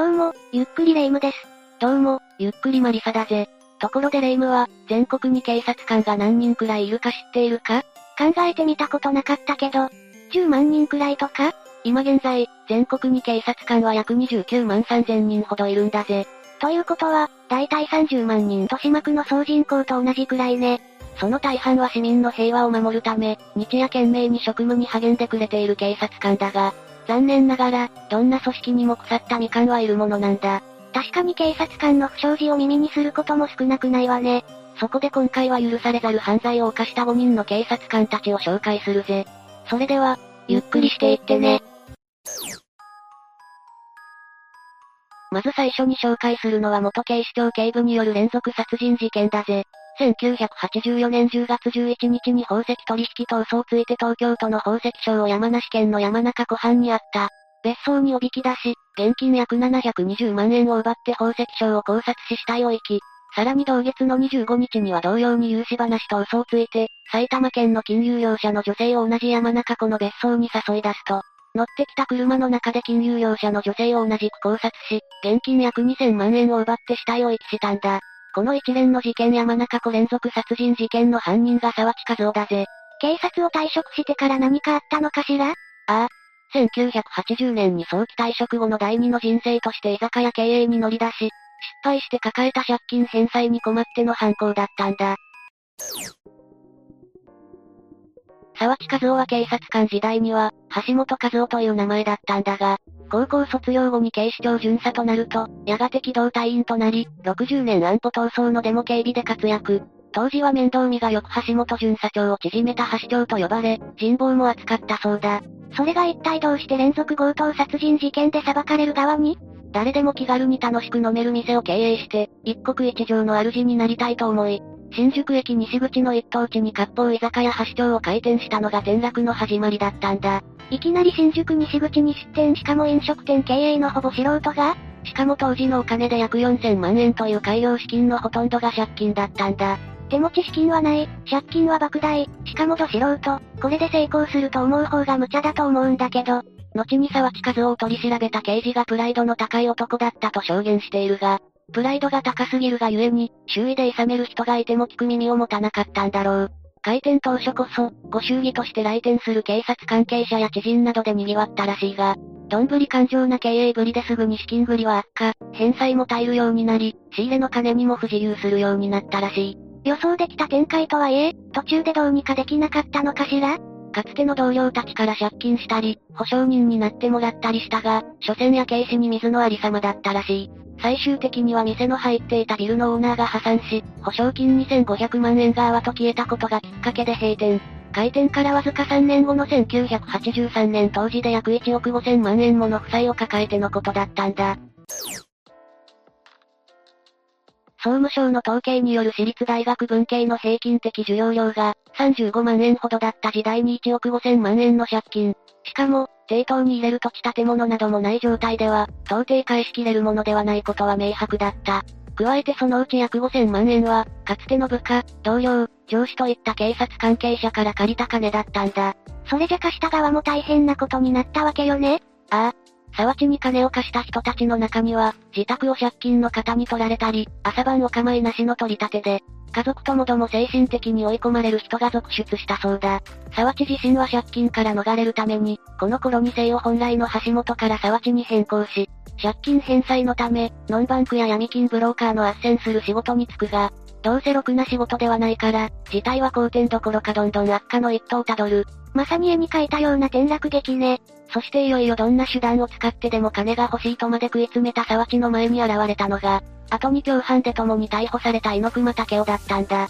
どうも、ゆっくりレ夢ムです。どうも、ゆっくりマリサだぜ。ところでレ夢ムは、全国に警察官が何人くらいいるか知っているか？考えてみたことなかったけど、10万人くらいとか？今現在、全国に警察官は約29万3000人ほどいるんだぜ。ということは、だいたい30万人豊島区の総人口と同じくらいね。その大半は市民の平和を守るため、日夜懸命に職務に励んでくれている警察官だが、残念ながら、どんな組織にも腐ったみかんはいるものなんだ。確かに警察官の不祥事を耳にすることも少なくないわね。そこで今回は許されざる犯罪を犯した5人の警察官たちを紹介するぜ。それでは、ゆっくりしていってね。まず最初に紹介するのは元警視庁警部による連続殺人事件だぜ。1984年10月11日に宝石取引逃走ついて東京都の宝石商を山梨県の山中湖畔にあった。別荘におびき出し、現金約720万円を奪って宝石商を考察し死体を遺棄。さらに同月の25日には同様に融資話と嘘をついて、埼玉県の金融業者の女性を同じ山中湖の別荘に誘い出すと、乗ってきた車の中で金融業者の女性を同じく考察し、現金約2000万円を奪って死体を遺棄したんだ。この一連の事件山中湖連続殺人事件の犯人が沢地和夫だぜ。警察を退職してから何かあったのかしら？ああ。1980年に早期退職後の第二の人生として居酒屋経営に乗り出し、失敗して抱えた借金返済に困っての犯行だったんだ。沢地和夫は警察官時代には、橋本和夫という名前だったんだが、高校卒業後に警視庁巡査となると、やがて機動隊員となり、60年安保闘争のデモ警備で活躍。当時は面倒見がよく橋本巡査長を縮めた橋長と呼ばれ、人望も厚かったそうだ。それが一体どうして連続強盗殺人事件で裁かれる側に？誰でも気軽に楽しく飲める店を経営して、一国一城の主になりたいと思い、新宿駅西口の一等地に割烹居酒屋橋長を開店したのが転落の始まりだったんだ。いきなり新宿西口に出店しかも飲食店経営のほぼ素人がしかも当時のお金で約4000万円という開業資金のほとんどが借金だったんだ。手持ち資金はない、借金は莫大、しかもど素人、これで成功すると思う方が無茶だと思うんだけど、後に沢地和夫を取り調べた刑事がプライドの高い男だったと証言しているが、プライドが高すぎるがゆえに、周囲で諌める人がいても聞く耳を持たなかったんだろう。開店当初こそ、ご祝儀として来店する警察関係者や知人などで賑わったらしいが、どんぶり感情な経営ぶりですぐに資金繰りは悪化、返済も耐えるようになり、仕入れの金にも不自由するようになったらしい。予想できた展開とはいえ、途中でどうにかできなかったのかしら？かつての同僚たちから借金したり、保証人になってもらったりしたが、所詮や警視に水のありさまだったらしい。最終的には店の入っていたビルのオーナーが破産し、保証金2500万円が泡と消えたことがきっかけで閉店。開店からわずか3年後の1983年当時で約1億5000万円もの負債を抱えてのことだったんだ。総務省の統計による私立大学文系の平均的授業料が35万円ほどだった時代に1億5000万円の借金。しかも、抵当に入れる土地建物などもない状態では、到底返しきれるものではないことは明白だった。加えてそのうち約5000万円は、かつての部下、同僚、上司といった警察関係者から借りた金だったんだ。それじゃ貸した側も大変なことになったわけよねああ。沢地に金を貸した人たちの中には、自宅を借金の方に取られたり、朝晩お構いなしの取り立てで、家族ともども精神的に追い込まれる人が続出したそうだ。沢地自身は借金から逃れるために、この頃に生を本来の橋本から沢地に変更し、借金返済のため、ノンバンクや闇金ブローカーの斡旋する仕事に就くが、どうせろくな仕事ではないから、事態は好転どころかどんどん悪化の一途をたどる。まさに絵に描いたような転落劇ね。そしていよいよどんな手段を使ってでも金が欲しいとまで食い詰めた沢地の前に現れたのが、後に共犯で共に逮捕された猪熊武雄だったんだ。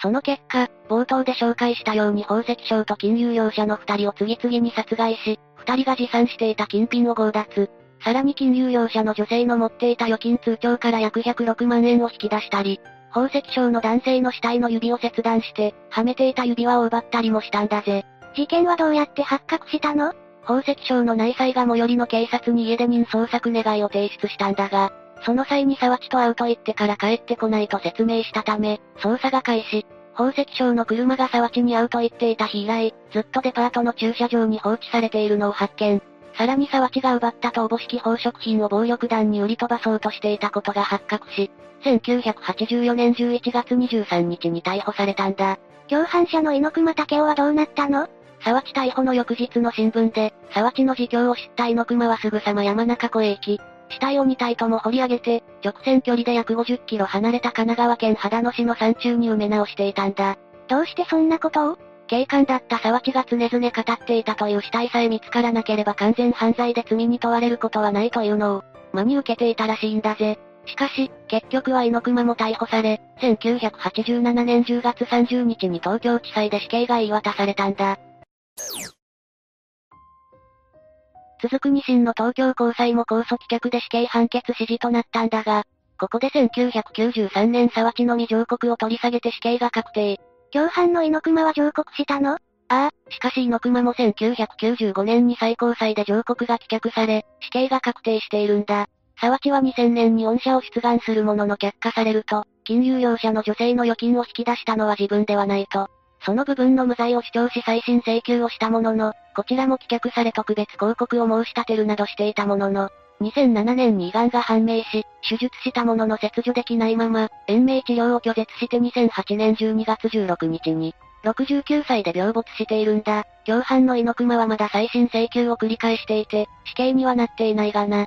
その結果、冒頭で紹介したように宝石商と金融業者の二人を次々に殺害し、二人が持参していた金品を強奪。さらに金融業者の女性の持っていた預金通帳から約106万円を引き出したり、宝石商の男性の死体の指を切断して、はめていた指輪を奪ったりもしたんだぜ。事件はどうやって発覚したの？宝石商の内妻が最寄りの警察に家出人捜索願いを提出したんだが、その際に沢地と会うと言ってから帰ってこないと説明したため、捜査が開始。宝石商の車が沢地に会うと言っていた日以来、ずっとデパートの駐車場に放置されているのを発見。さらに沢地が奪った逃亡式宝飾品を暴力団に売り飛ばそうとしていたことが発覚し、1984年11月23日に逮捕されたんだ。共犯者の猪熊武雄はどうなったの？沢地逮捕の翌日の新聞で、沢地の自供を知った猪熊はすぐさま山中湖へ行き、死体を2体とも掘り上げて、直線距離で約50キロ離れた神奈川県秦野市の山中に埋め直していたんだ。どうしてそんなことを？警官だった沢地が常々語っていたという死体さえ見つからなければ完全犯罪で罪に問われることはないというのを、真に受けていたらしいんだぜ。しかし、結局は猪熊も逮捕され、1987年10月30日に東京地裁で死刑が言い渡されたんだ。続く二審の東京高裁も控訴棄却で死刑判決指示となったんだが、ここで1993年沢地のみ上告を取り下げて死刑が確定。共犯の猪熊は上告したの？ああ、しかし猪熊も1995年に最高裁で上告が棄却され、死刑が確定しているんだ。沢地は2000年に恩赦を出願するものの却下されると、金融業者の女性の預金を引き出したのは自分ではないと。その部分の無罪を主張し再審請求をしたものの、こちらも棄却され特別広告を申し立てるなどしていたものの、2007年に胃がんが判明し、手術したものの切除できないまま、延命治療を拒絶して2008年12月16日に、69歳で病没しているんだ。共犯の猪熊はまだ再審請求を繰り返していて、死刑にはなっていないがな。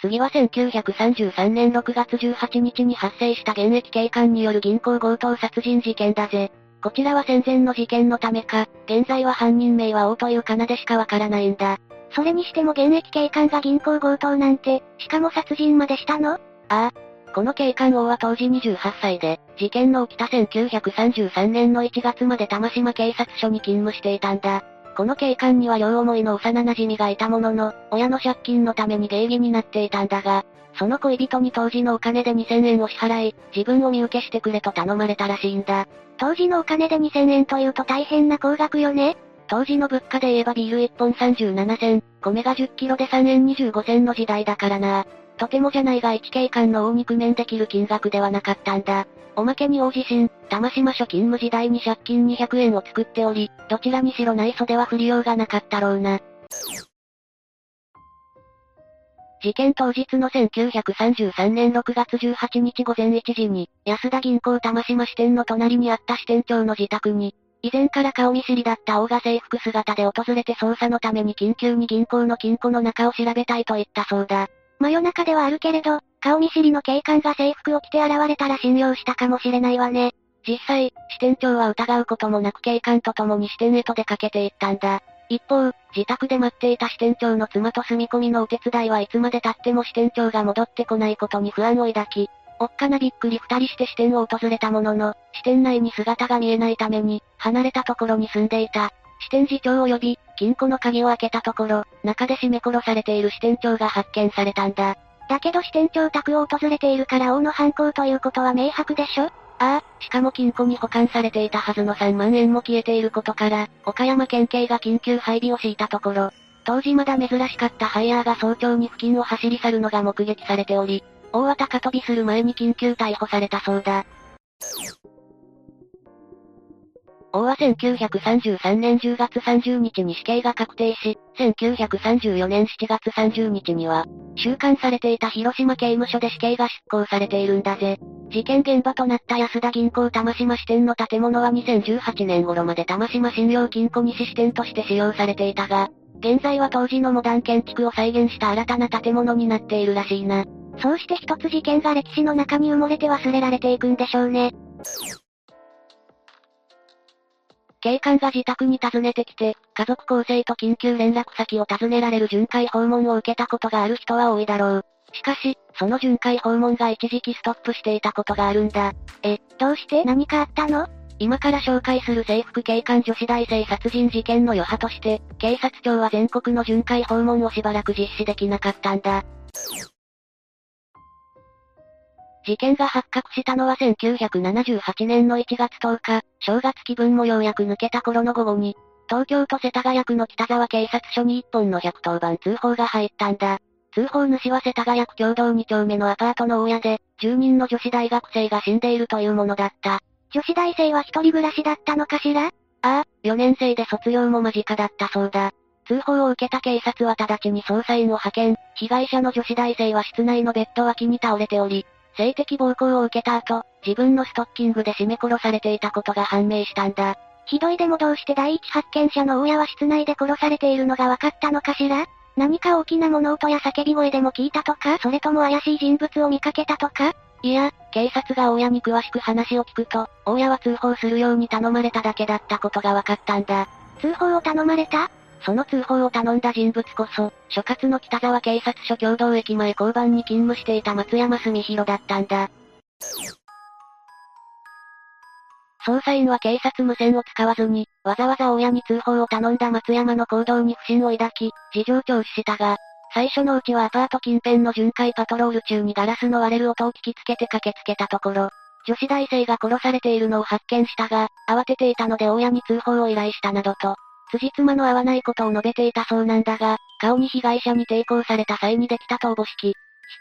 次は1933年6月18日に発生した現役警官による銀行強盗殺人事件だぜ。こちらは戦前の事件のためか、現在は犯人名は王というかなでしかわからないんだ。それにしても現役警官が銀行強盗なんて、しかも殺人までしたの？ああ。この警官王は当時28歳で、事件の起きた1933年の1月まで玉島警察署に勤務していたんだ。この警官には両思いの幼馴染がいたものの、親の借金のために芸妓になっていたんだが、その恋人に当時のお金で2000円を支払い、自分を身請けしてくれと頼まれたらしいんだ。当時のお金で2000円というと大変な高額よね？当時の物価で言えばビール1本37銭、米が10キロで3円25銭の時代だからな。とてもじゃないが一警官の大肉面できる金額ではなかったんだ。おまけに大地震、玉島署勤務時代に借金200円を作っており、どちらにしろ内緒では振りようがなかったろうな。事件当日の1933年6月18日午前1時に、安田銀行玉島支店の隣にあった支店長の自宅に、以前から顔見知りだった大賀制服姿で訪れて捜査のために緊急に銀行の金庫の中を調べたいと言ったそうだ。真夜中ではあるけれど、顔見知りの警官が制服を着て現れたら信用したかもしれないわね。実際、支店長は疑うこともなく警官と共に支店へと出かけていったんだ。一方、自宅で待っていた支店長の妻と住み込みのお手伝いはいつまで経っても支店長が戻ってこないことに不安を抱き、おっかなびっくり二人して支店を訪れたものの、支店内に姿が見えないために、離れたところに住んでいた。支店次長を呼び、金庫の鍵を開けたところ、中で締め殺されている支店長が発見されたんだ。だけど支店長宅を訪れているから王の犯行ということは明白でしょ？ああ、しかも金庫に保管されていたはずの3万円も消えていることから、岡山県警が緊急配備を敷いたところ、当時まだ珍しかったハイヤーが早朝に付近を走り去るのが目撃されており、大は高飛びする前に緊急逮捕されたそうだ。王は1933年10月30日に死刑が確定し、1934年7月30日には、収監されていた広島刑務所で死刑が執行されているんだぜ。事件現場となった安田銀行玉島支店の建物は2018年頃まで玉島信用金庫西支店として使用されていたが、現在は当時のモダン建築を再現した新たな建物になっているらしいな。そうして一つ事件が歴史の中に埋もれて忘れられていくんでしょうね。警官が自宅に訪ねてきて、家族構成と緊急連絡先を尋ねられる巡回訪問を受けたことがある人は多いだろう。しかし、その巡回訪問が一時期ストップしていたことがあるんだ。え、どうして？何かあったの？今から紹介する制服警官女子大生殺人事件の余波として、警察庁は全国の巡回訪問をしばらく実施できなかったんだ。事件が発覚したのは1978年の1月10日、正月気分もようやく抜けた頃の午後に、東京都世田谷区の北沢警察署に一本の110番通報が入ったんだ。通報主は世田谷区共同2丁目のアパートの大家で、住人の女子大学生が死んでいるというものだった。女子大生は一人暮らしだったのかしら？ああ、4年生で卒業も間近だったそうだ。通報を受けた警察は直ちに捜査員を派遣、被害者の女子大生は室内のベッド脇に倒れており、性的暴行を受けた後、自分のストッキングで絞め殺されていたことが判明したんだ。ひどいでもどうして第一発見者の大家は室内で殺されているのが分かったのかしら？何か大きな物音や叫び声でも聞いたとか？それとも怪しい人物を見かけたとか？いや、警察が大家に詳しく話を聞くと、大家は通報するように頼まれただけだったことが分かったんだ。通報を頼まれた？その通報を頼んだ人物こそ、所轄の北沢警察署共同駅前交番に勤務していた松山澄弘だったんだ。捜査員は警察無線を使わずに、わざわざ親に通報を頼んだ松山の行動に不審を抱き、事情聴取したが、最初のうちはアパート近辺の巡回パトロール中にガラスの割れる音を聞きつけて駆けつけたところ、女子大生が殺されているのを発見したが、慌てていたので親に通報を依頼したなどと、辻褄の合わないことを述べていたそうなんだが、顔に被害者に抵抗された際にできた逃亡式、っ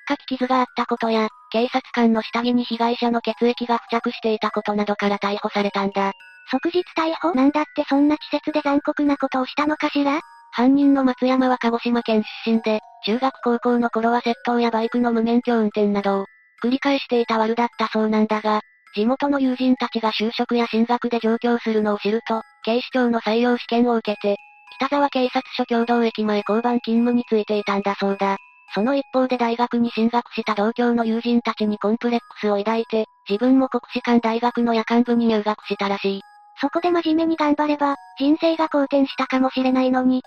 かき傷があったことや、警察官の下着に被害者の血液が付着していたことなどから逮捕されたんだ。即日逮捕？なんだってそんな稚拙で残酷なことをしたのかしら？犯人の松山は鹿児島県出身で、中学高校の頃は窃盗やバイクの無免許運転などを繰り返していた悪だったそうなんだが、地元の友人たちが就職や進学で上京するのを知ると、警視庁の採用試験を受けて、北沢警察署共同駅前交番勤務についていたんだそうだ。その一方で大学に進学した同郷の友人たちにコンプレックスを抱いて、自分も国士舘大学の夜間部に入学したらしい。そこで真面目に頑張れば、人生が好転したかもしれないのに。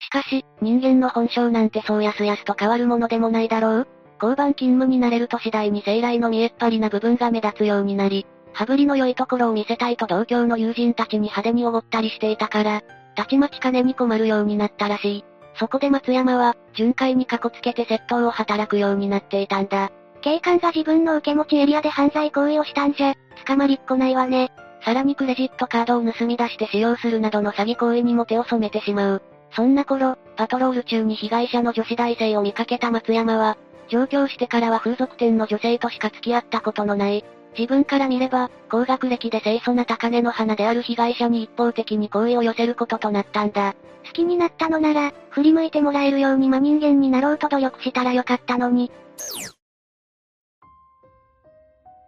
しかし、人間の本性なんてそうやすやすと変わるものでもないだろう交番勤務になれると次第に生来の見えっ張りな部分が目立つようになり、羽振りの良いところを見せたいと同郷の友人たちに派手におごったりしていたから、たちまち金に困るようになったらしい。そこで松山は、巡回にかこつけて窃盗を働くようになっていたんだ。警官が自分の受け持ちエリアで犯罪行為をしたんじゃ、捕まりっこないわね。さらにクレジットカードを盗み出して使用するなどの詐欺行為にも手を染めてしまう。そんな頃、パトロール中に被害者の女子大生を見かけた松山は、上京してからは風俗店の女性としか付き合ったことのない、自分から見れば、高学歴で清楚な高嶺の花である被害者に一方的に好意を寄せることとなったんだ。好きになったのなら、振り向いてもらえるように真人間になろうと努力したらよかったのに。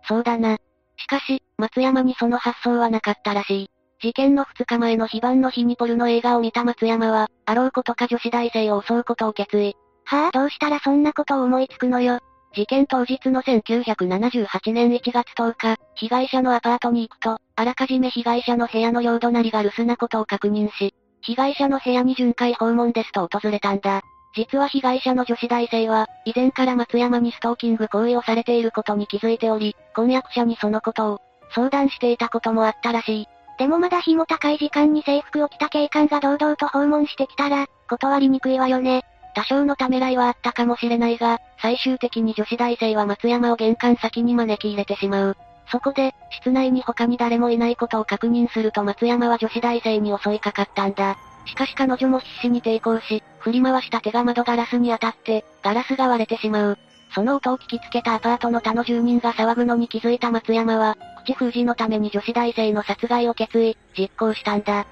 そうだな。しかし、松山にその発想はなかったらしい。事件の2日前の非番の日にポルノ映画を見た松山は、あろうことか女子大生を襲うことを決意。はぁ、あ、どうしたらそんなことを思いつくのよ。事件当日の1978年1月10日、被害者のアパートに行くと、あらかじめ被害者の部屋の両隣が留守なことを確認し、被害者の部屋に巡回訪問ですと訪れたんだ。実は被害者の女子大生は、以前から松山にストーキング行為をされていることに気づいており、婚約者にそのことを、相談していたこともあったらしい。でもまだ日も高い時間に制服を着た警官が堂々と訪問してきたら、断りにくいわよね。多少のためらいはあったかもしれないが、最終的に女子大生は松山を玄関先に招き入れてしまう。そこで、室内に他に誰もいないことを確認すると松山は女子大生に襲いかかったんだ。しかし彼女も必死に抵抗し、振り回した手が窓ガラスに当たって、ガラスが割れてしまう。その音を聞きつけたアパートの他の住人が騒ぐのに気づいた松山は、口封じのために女子大生の殺害を決意、実行したんだ。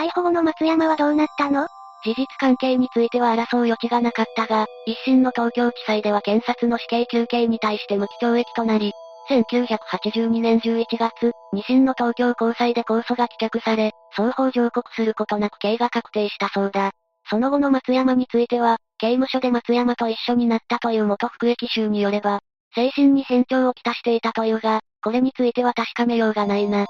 逮捕後の松山はどうなったの？事実関係については争う余地がなかったが、一審の東京地裁では検察の死刑求刑に対して無期懲役となり、1982年11月、二審の東京高裁で控訴が棄却され、双方上告することなく刑が確定したそうだ。その後の松山については、刑務所で松山と一緒になったという元服役囚によれば、精神に変調をきたしていたというが、これについては確かめようがないな。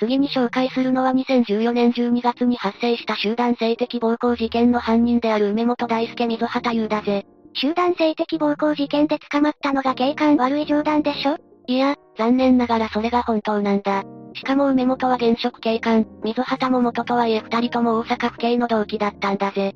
次に紹介するのは2014年12月に発生した集団性的暴行事件の犯人である梅本大輔水畑優だぜ。集団性的暴行事件で捕まったのが警官悪い冗談でしょ？いや、残念ながらそれが本当なんだ。しかも梅本は現職警官、水畑も元とはいえ二人とも大阪府警の同期だったんだぜ。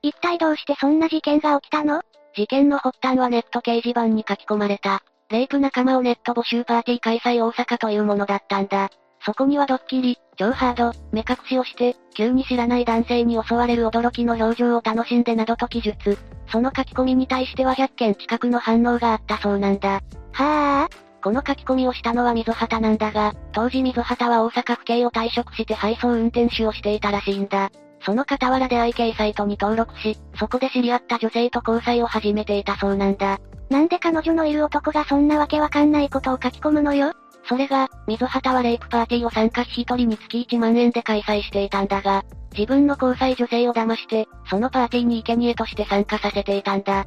一体どうしてそんな事件が起きたの？事件の発端はネット掲示板に書き込まれた、レイプ仲間をネット募集パーティー開催大阪というものだったんだ。そこにはドッキリ、超ハード、目隠しをして、急に知らない男性に襲われる驚きの表情を楽しんでなどと記述。その書き込みに対しては100件近くの反応があったそうなんだ。はぁこの書き込みをしたのは水畑なんだが、当時水畑は大阪府警を退職して配送運転手をしていたらしいんだ。その傍らで愛系サイトに登録し、そこで知り合った女性と交際を始めていたそうなんだ。なんで彼女のいる男がそんなわけわかんないことを書き込むのよ？それが、水畑はレイプパーティーを参加費一人につき1万円で開催していたんだが、自分の交際女性を騙して、そのパーティーに生贄として参加させていたんだ。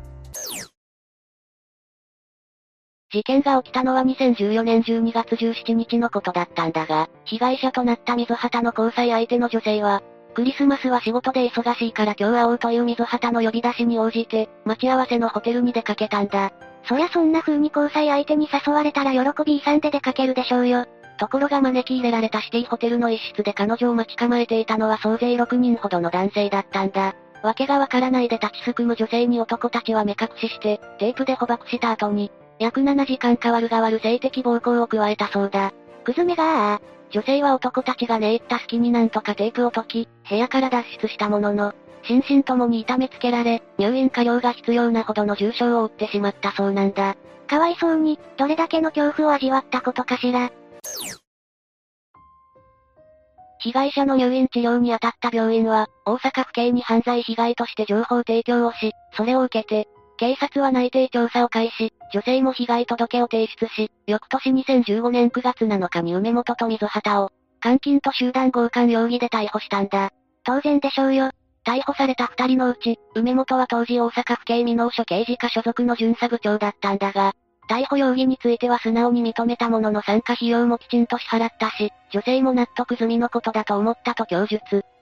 事件が起きたのは2014年12月17日のことだったんだが、被害者となった水畑の交際相手の女性は、クリスマスは仕事で忙しいから今日会おうという水畑の呼び出しに応じて、待ち合わせのホテルに出かけたんだ。そりゃそんな風に交際相手に誘われたら喜び遺産で出かけるでしょうよ。ところが招き入れられたシティホテルの一室で彼女を待ち構えていたのは総勢6人ほどの男性だったんだ。わけがわからないで立ちすくむ女性に男たちは目隠しして、テープで捕獲した後に、約7時間変わる変わる性的暴行を加えたそうだ。くずめがー。女性は男たちが寝入った隙になんとかテープを解き、部屋から脱出したものの、心身ともに痛めつけられ、入院過料が必要なほどの重傷を負ってしまったそうなんだ。かわいそうに、どれだけの恐怖を味わったことかしら。被害者の入院治療に当たった病院は、大阪府警に犯罪被害として情報提供をし、それを受けて、警察は内定調査を開始、女性も被害届を提出し、翌年2015年9月7日に梅本と水畑を、監禁と集団強姦容疑で逮捕したんだ。当然でしょうよ。逮捕された二人のうち、梅本は当時大阪府警未納署刑事課所属の巡査部長だったんだが、逮捕容疑については素直に認めたものの参加費用もきちんと支払ったし、女性も納得済みのことだと思ったと供述。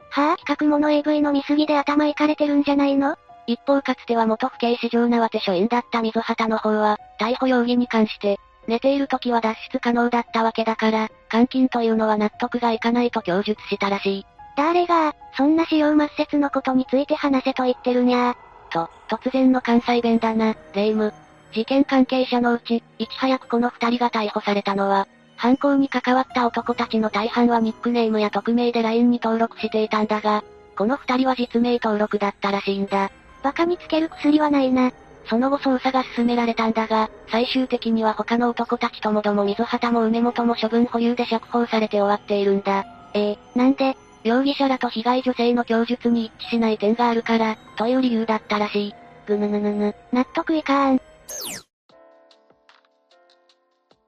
はぁ、企画もの AV の見過ぎで頭いかれてるんじゃないの？一方かつては元府警市場縄手署員だった水畑の方は、逮捕容疑に関して、寝ている時は脱出可能だったわけだから、監禁というのは納得がいかないと供述したらしい。誰が、そんな使用抹殺のことについて話せと言ってるにゃー。と、突然の関西弁だな、レイム。事件関係者のうち、いち早くこの二人が逮捕されたのは、犯行に関わった男たちの大半はニックネームや匿名で LINE に登録していたんだが、この二人は実名登録だったらしいんだ。バカにつける薬はないな。その後捜査が進められたんだが、最終的には他の男たちともども水畑も梅本も処分保留で釈放されて終わっているんだ。ええー、なんで？容疑者らと被害女性の供述に一致しない点があるから、という理由だったらしい。ぐぬぬぬぬ、納得いかん。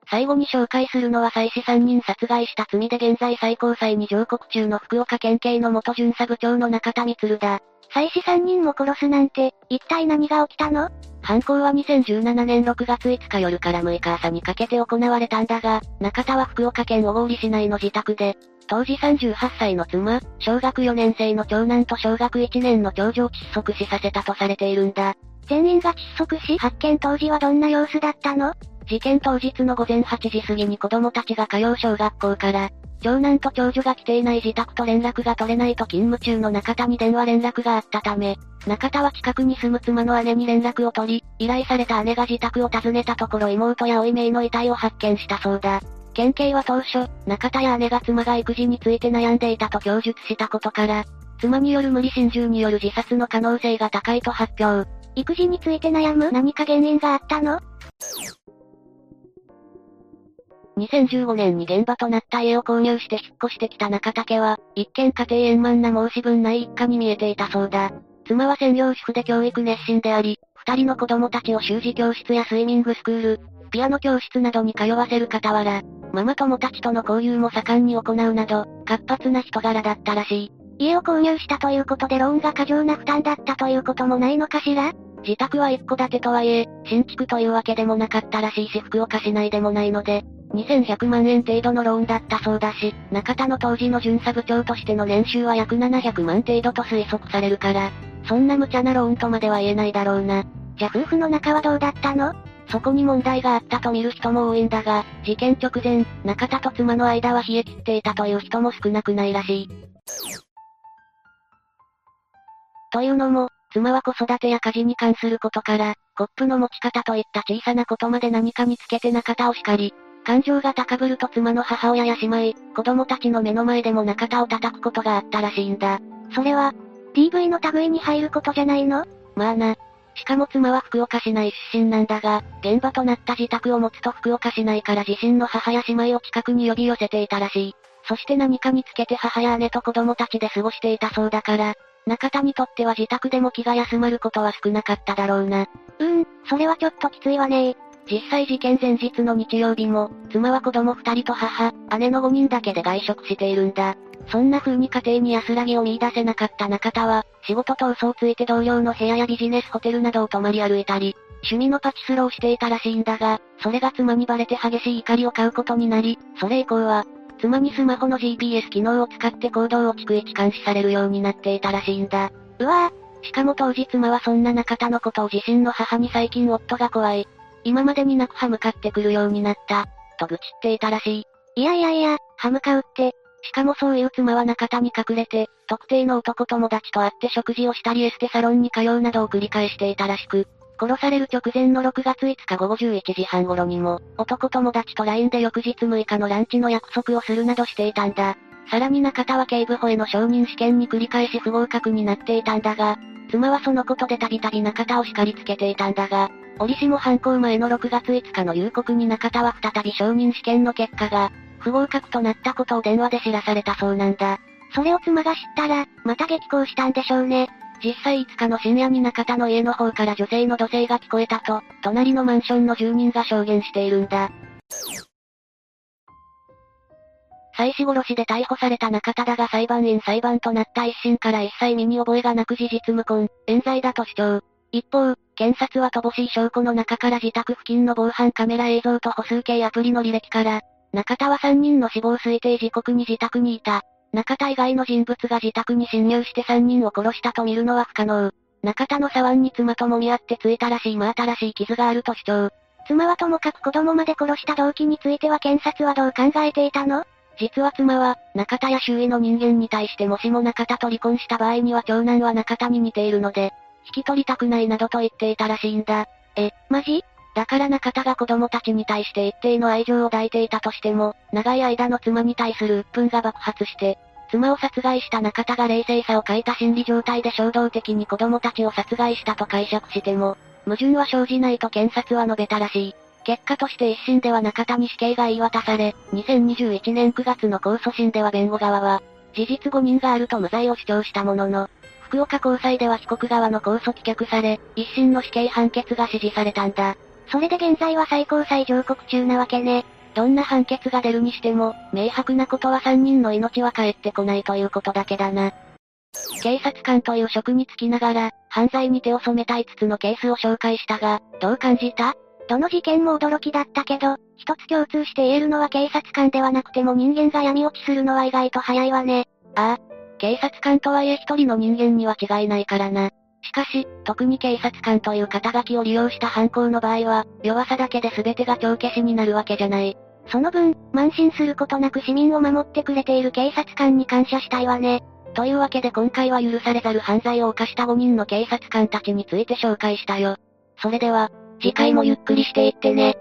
最後に紹介するのは妻子3人殺害した罪で現在最高裁に上告中の福岡県警の元巡査部長の中田光だ。妻子3人も殺すなんて、一体何が起きたの犯行は2017年6月5日夜から6日朝にかけて行われたんだが、中田は福岡県小郡市内の自宅で、当時38歳の妻、小学4年生の長男と小学1年の長女を窒息死させたとされているんだ。全員が窒息し発見当時はどんな様子だったの事件当日の午前8時過ぎに子供たちが通う小学校から、長男と長女が来ていない自宅と連絡が取れないと勤務中の中田に電話連絡があったため、中田は近くに住む妻の姉に連絡を取り、依頼された姉が自宅を訪ねたところ妹や老い姪の遺体を発見したそうだ。県警は当初、中田や姉が妻が育児について悩んでいたと供述したことから、妻による無理心中による自殺の可能性が高いと発表。育児について悩む？何か原因があったの？2015年に現場となった家を購入して引っ越してきた中竹は、一見家庭円満な申し分ない一家に見えていたそうだ。妻は専業主婦で教育熱心であり、二人の子供たちを習字教室やスイミングスクール、ピアノ教室などに通わせる傍ら、ママ友たちとの交流も盛んに行うなど、活発な人柄だったらしい。家を購入したということでローンが過剰な負担だったということもないのかしら？自宅は一戸建てとはいえ、新築というわけでもなかったらしいし福岡市内でもないので、2100万円程度のローンだったそうだし、中田の当時の巡査部長としての年収は約700万程度と推測されるから、そんな無茶なローンとまでは言えないだろうな。じゃ夫婦の仲はどうだったの？そこに問題があったと見る人も多いんだが、事件直前、中田と妻の間は冷え切っていたという人も少なくないらしい。というのも、妻は子育てや家事に関することから、コップの持ち方といった小さなことまで何かにつけて中田を叱り、感情が高ぶると妻の母親や姉妹、子供たちの目の前でも中田を叩くことがあったらしいんだ。それは、DV の類に入ることじゃないの？まあな。しかも妻は福岡市内出身なんだが、現場となった自宅を持つと福岡市内から自身の母や姉妹を近くに呼び寄せていたらしい。そして何かにつけて母や姉と子供たちで過ごしていたそうだから、中田にとっては自宅でも気が休まることは少なかっただろうな。うーん、それはちょっときついわね実際事件前日の日曜日も、妻は子供二人と母、姉の5人だけで外食しているんだ。そんな風に家庭に安らぎを見出せなかった中田は、仕事と嘘をついて同僚の部屋やビジネスホテルなどを泊まり歩いたり、趣味のパチスロをしていたらしいんだが、それが妻にバレて激しい怒りを買うことになり、それ以降は、妻にスマホの GPS 機能を使って行動を逐一監視されるようになっていたらしいんだ。うわぁ。しかも当時妻はそんな中田のことを自身の母に最近夫が怖い。今までになく歯向かってくるようになった。と愚痴っていたらしい。いやいやいや、歯向かうって。しかもそういう妻は中田に隠れて、特定の男友達と会って食事をしたりエステサロンに通うなどを繰り返していたらしく、殺される直前の6月5日午後11時半頃にも、男友達と LINE で翌日6日のランチの約束をするなどしていたんだ。さらに中田は警部補への承認試験に繰り返し不合格になっていたんだが、妻はそのことでたびたび中田を叱りつけていたんだが、折しも犯行前の6月5日の夕刻に中田は再び承認試験の結果が、不合格となったことを電話で知らされたそうなんだ。それを妻が知ったら、また激高したんでしょうね。実際5日の深夜に中田の家の方から女性の土星が聞こえたと、隣のマンションの住人が証言しているんだ。妻子殺しで逮捕された中田だが裁判員裁判となった一審から一切身に覚えがなく事実無根、冤罪だと主張。一方、検察は乏しい証拠の中から自宅付近の防犯カメラ映像と歩数計アプリの履歴から、中田は3人の死亡推定時刻に自宅にいた。中田以外の人物が自宅に侵入して3人を殺したと見るのは不可能。中田の左腕に妻と揉み合ってついたらしい真新しい傷があると主張。妻はともかく子供まで殺した動機については検察はどう考えていたの？実は妻は、中田や周囲の人間に対してもしも中田と離婚した場合には長男は中田に似ているので、引き取りたくないなどと言っていたらしいんだ。え、マジ？だから中田が子供たちに対して一定の愛情を抱いていたとしても、長い間の妻に対する鬱憤が爆発して、妻を殺害した中田が冷静さを欠いた心理状態で衝動的に子供たちを殺害したと解釈しても、矛盾は生じないと検察は述べたらしい。結果として一審では中田に死刑が言い渡され、2021年9月の控訴審では弁護側は、事実誤認があると無罪を主張したものの、福岡高裁では被告側の控訴棄却され、一審の死刑判決が支持されたんだ。それで現在は最高裁上告中なわけね。どんな判決が出るにしても、明白なことは3人の命は返ってこないということだけだな。警察官という職に就きながら、犯罪に手を染めた5つのケースを紹介したが、どう感じた？どの事件も驚きだったけど、一つ共通して言えるのは警察官ではなくても人間が闇落ちするのは意外と早いわね。ああ。警察官とはいえ一人の人間には違いないからな。しかし、特に警察官という肩書きを利用した犯行の場合は、弱さだけで全てが帳消しになるわけじゃない。その分、慢心することなく市民を守ってくれている警察官に感謝したいわね。というわけで今回は許されざる犯罪を犯した5人の警察官たちについて紹介したよ。それでは、次回もゆっくりしていってね。